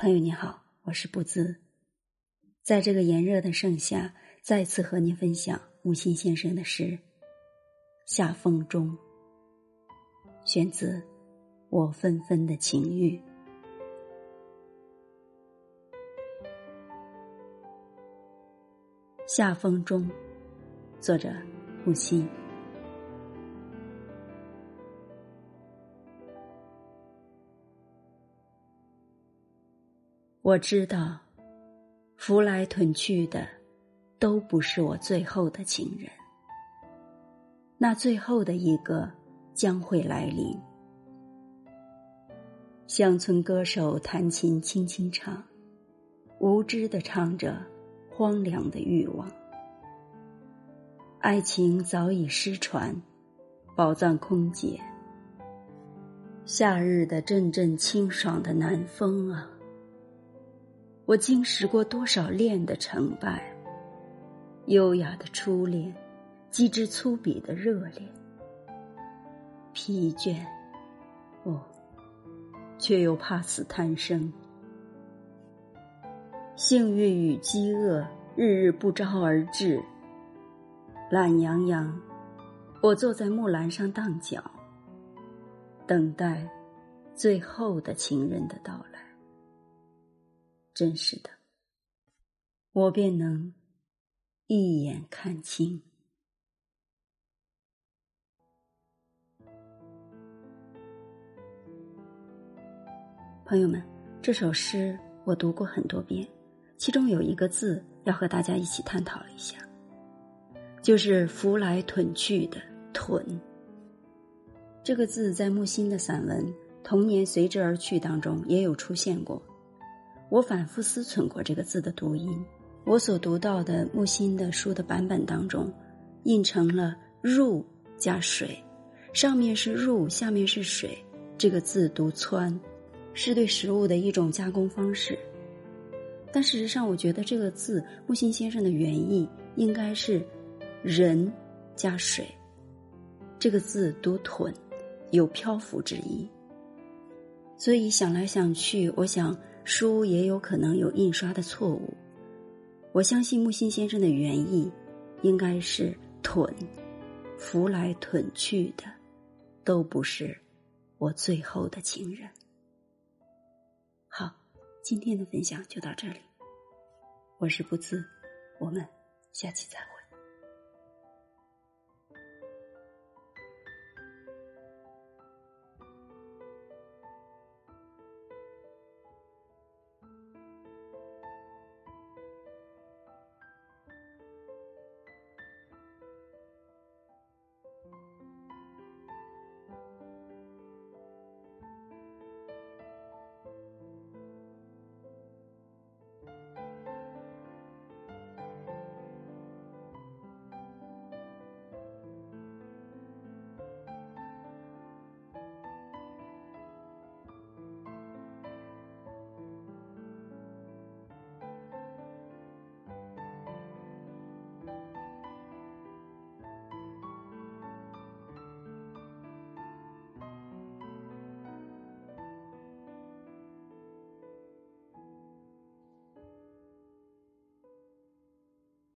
朋友你好，我是不兹，在这个炎热的盛夏，再次和您分享木心先生的诗《夏风中》，选自《我纷纷的情欲》。夏风中，作者木心。我知道，扶来屯去的，都不是我最后的情人。那最后的一个将会来临。乡村歌手弹琴轻轻唱，无知的唱着荒凉的欲望。爱情早已失传，宝藏空姐。夏日的阵阵清爽的南风啊！我经历过多少恋的成败，优雅的初恋，机智粗鄙的热恋，疲倦，哦，却又怕死贪生。幸运与饥饿日日不招而至。懒洋洋，我坐在木栏上荡脚，等待最后的情人的到来。真是的，我便能一眼看清。朋友们，这首诗我读过很多遍，其中有一个字要和大家一起探讨一下，就是“拂来屯去”的“屯”。这个字在木心的散文《童年随之而去》当中也有出现过。我反复思忖过这个字的读音，我所读到的木心的书的版本当中，印成了“入”加水，上面是“入”，下面是水。这个字读“湍”，是对食物的一种加工方式。但事实上，我觉得这个字木心先生的原意应该是“人”加水。这个字读“屯”，有漂浮之意。所以想来想去，我想。书也有可能有印刷的错误，我相信木心先生的原意应该是“屯”，拂来屯去的，都不是我最后的情人。好，今天的分享就到这里，我是不兹，我们下期再会。